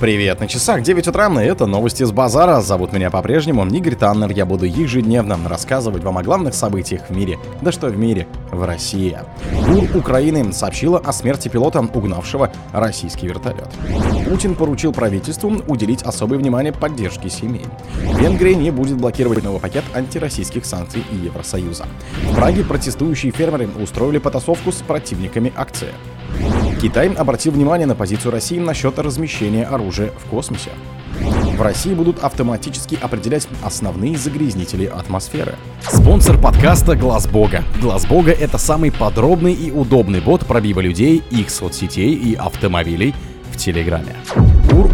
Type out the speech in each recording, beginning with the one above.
Привет, на часах 9 утра, и это новости с базара. Зовут меня по-прежнему Игорь Таннер. Я буду ежедневно рассказывать вам о главных событиях в мире. Да что в мире, в России. ГУР Украины сообщила о смерти пилота, угнавшего российский вертолет. Путин поручил правительству уделить особое внимание поддержке семей. Венгрия не будет блокировать новый пакет антироссийских санкций и Евросоюза. В Праге протестующие фермеры устроили потасовку с противниками акции. Китай обратил внимание на позицию России насчет размещения оружия в космосе. В России будут автоматически определять основные загрязнители атмосферы. Спонсор подкаста Глаз Бога. Глаз Бога это самый подробный и удобный бот пробива людей, их соцсетей и автомобилей в Телеграме.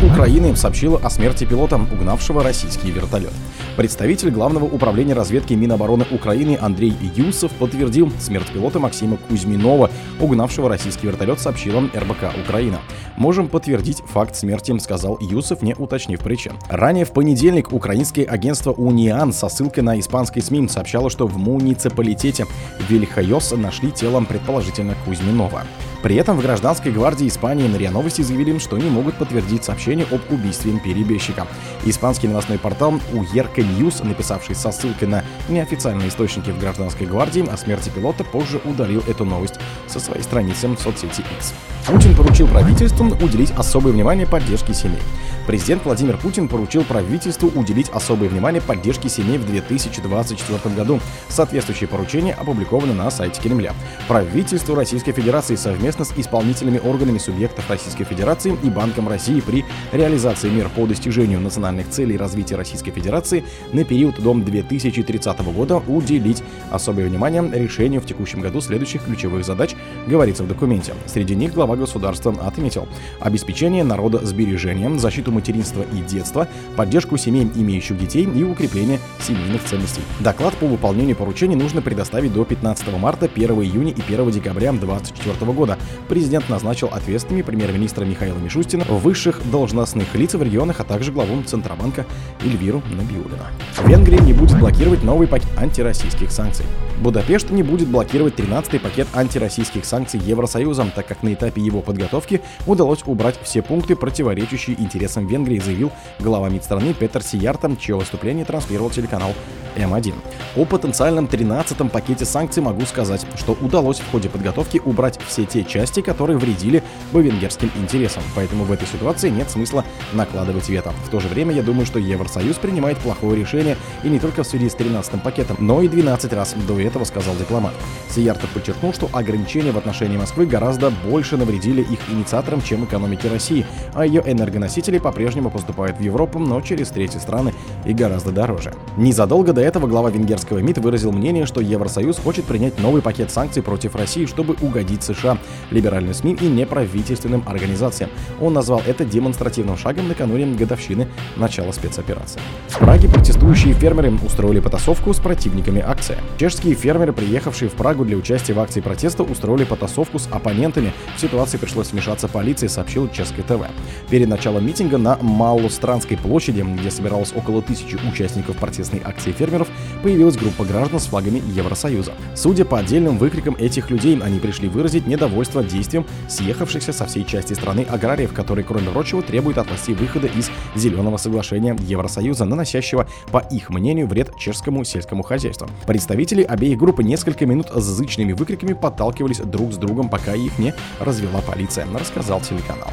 Украины сообщила о смерти пилота, угнавшего российский вертолет. Представитель Главного управления разведки Минобороны Украины Андрей Юсов подтвердил смерть пилота Максима Кузьминова, угнавшего российский вертолет, сообщила РБК Украина. «Можем подтвердить факт смерти», — сказал Юсов, не уточнив причин. Ранее в понедельник украинское агентство «Униан» со ссылкой на испанские СМИ сообщало, что в муниципалитете Вильяхойоса нашли тело предположительно Кузьминова. При этом в гражданской гвардии Испании на РИА Новости заявили, что не могут подтвердить сообщение об убийстве перебежчика. Испанский новостной портал Huerca News, написавший со ссылкой на неофициальные источники в гражданской гвардии о смерти пилота, позже удалил эту новость со своей страницы в соцсети X. Путин поручил правительству уделить особое внимание поддержке семей. Президент Владимир Путин поручил правительству уделить особое внимание поддержке семей в 2024 году. Соответствующее поручение опубликовано на сайте Кремля. Правительству Российской Федерации совместно с исполнительными органами субъектов Российской Федерации и Банком России при реализации мер по достижению национальных целей развития Российской Федерации на период до 2030 года уделить особое внимание решению в текущем году следующих ключевых задач, говорится в документе. Среди них глава государства отметил обеспечение народа сбережением, защиту материнства и детства, поддержку семей, имеющих детей и укрепление семейных ценностей. Доклад по выполнению поручений нужно предоставить до 15 марта, 1 июня и 1 декабря 2024 года. Президент назначил ответственными премьер-министра Михаила Мишустина, высших должностных лиц в регионах, а также главу Центробанка Эльвиру Набиулина. Венгрия не будет блокировать новый пакет антироссийских санкций. Будапешт не будет блокировать 13-й пакет антироссийских санкций Евросоюзом, так как на этапе его подготовки удалось убрать все пункты, противоречащие интересам Венгрии, заявил глава МИД страны Петер Сияртом, чье выступление транслировал телеканал М1. О потенциальном 13-м пакете санкций могу сказать, что удалось в ходе подготовки убрать все те части, которые вредили бы венгерским интересам, поэтому в этой ситуации нет смысла накладывать вето. В то же время я думаю, что Евросоюз принимает плохое решение и не только в связи с 13-м пакетом, но и 12 раз до этого сказал дипломат. Сияртов подчеркнул, что ограничения в отношении Москвы гораздо больше навредили их инициаторам, чем экономике России, а ее энергоносители по-прежнему поступают в Европу, но через третьи страны и гораздо дороже. Незадолго до этого глава венгерского МИД выразил мнение, что Евросоюз хочет принять новый пакет санкций против России, чтобы угодить США, либеральным СМИ и неправительственным организациям. Он назвал это демонстративным шагом накануне годовщины начала спецоперации. В Праге протестующие фермеры устроили потасовку с противниками акции. Чешские фермеры, приехавшие в Прагу для участия в акции протеста, устроили потасовку с оппонентами. В ситуации пришлось вмешаться полиции, сообщил Чешское ТВ. Перед началом митинга на Малостранской площади, где собиралось около тысячи участников протестной акции фермеров, появилась группа граждан с флагами Евросоюза. Судя по отдельным выкрикам этих людей, они пришли выразить недовольство действием съехавшихся со всей части страны аграриев, которые, кроме прочего, от властей выхода из Зеленого соглашения Евросоюза, наносящего, по их мнению, вред чешскому сельскому хозяйству. Представители обеих групп несколько минут с зычными выкриками подталкивались друг с другом, пока их не развела полиция, рассказал телеканал.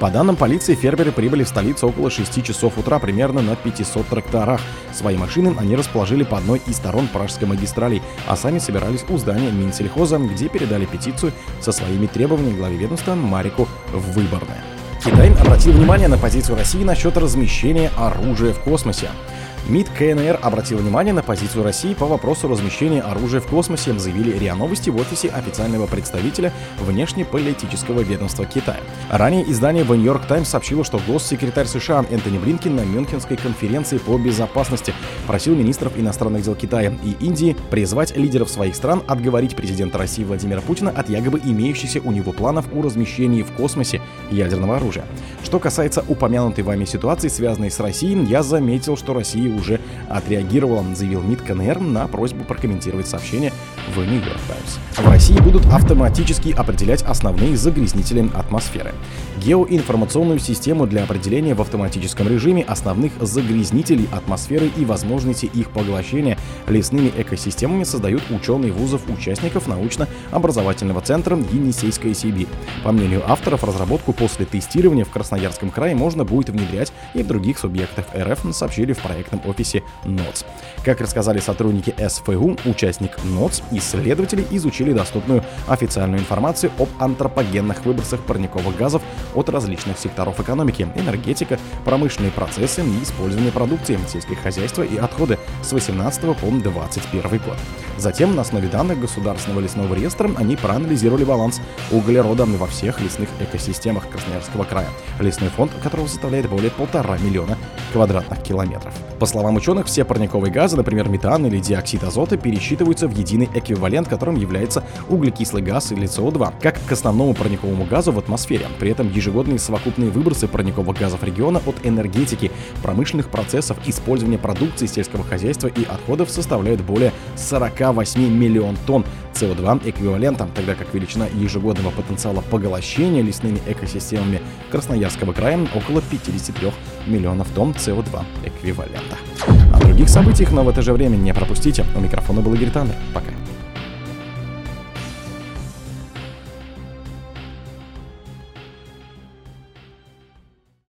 По данным полиции, фермеры прибыли в столицу около 6 часов утра примерно на 500 тракторах. Свои машины они расположили по одной из сторон Пражской магистрали, а сами собирались у здания Минсельхоза, где передали петицию со своими требованиями главе ведомства Марику Выборное. Китай обратил внимание на позицию России насчет размещения оружия в космосе. МИД КНР обратил внимание на позицию России по вопросу размещения оружия в космосе, заявили РИА Новости в офисе официального представителя внешнеполитического ведомства Китая. Ранее издание The New York Times сообщило, что госсекретарь США Энтони Блинкин на Мюнхенской конференции по безопасности просил министров иностранных дел Китая и Индии призвать лидеров своих стран отговорить президента России Владимира Путина от якобы имеющихся у него планов о размещении в космосе ядерного оружия. Что касается упомянутой вами ситуации, связанной с Россией, я заметил, что Россия уже отреагировала, заявил МИД КНР на просьбу прокомментировать сообщение в Нью-Йорк Таймс. В России будут автоматически определять основные загрязнители атмосферы. Геоинформационную систему для определения в автоматическом режиме основных загрязнителей атмосферы и возможности их поглощения лесными экосистемами создают ученые вузов участников научно-образовательного центра Енисейская Сибирь. По мнению авторов, разработку после тестирования в Красноярском крае можно будет внедрять и в других субъектах РФ, сообщили в проектном офисе НОЦ. Как рассказали сотрудники СФУ, участник НОЦ, исследователи изучили доступную официальную информацию об антропогенных выбросах парниковых газов от различных секторов экономики, энергетика, промышленные процессы и использование продукции, сельское хозяйство и отходы с 18 по 21 год. Затем на основе данных Государственного лесного реестра они проанализировали баланс углерода во всех лесных экосистемах Красноярского края, лесной фонд которого составляет более полтора миллиона квадратных километров. По словам ученых, все парниковые газы, например, метан или диоксид азота, пересчитываются в единый эквивалент, которым является углекислый газ или СО2, как к основному парниковому газу в атмосфере. При этом ежегодные совокупные выбросы парниковых газов региона от энергетики, промышленных процессов, использования продукции сельского хозяйства и отходов составляют более 48 миллион тонн СО2 эквивалентом, тогда как величина ежегодного потенциала поглощения лесными экосистемами Красноярского края около 53 миллионов тонн СО2 эквивалента. О других событиях, но в это же время не пропустите. У микрофона был Игорь Таннер. Пока.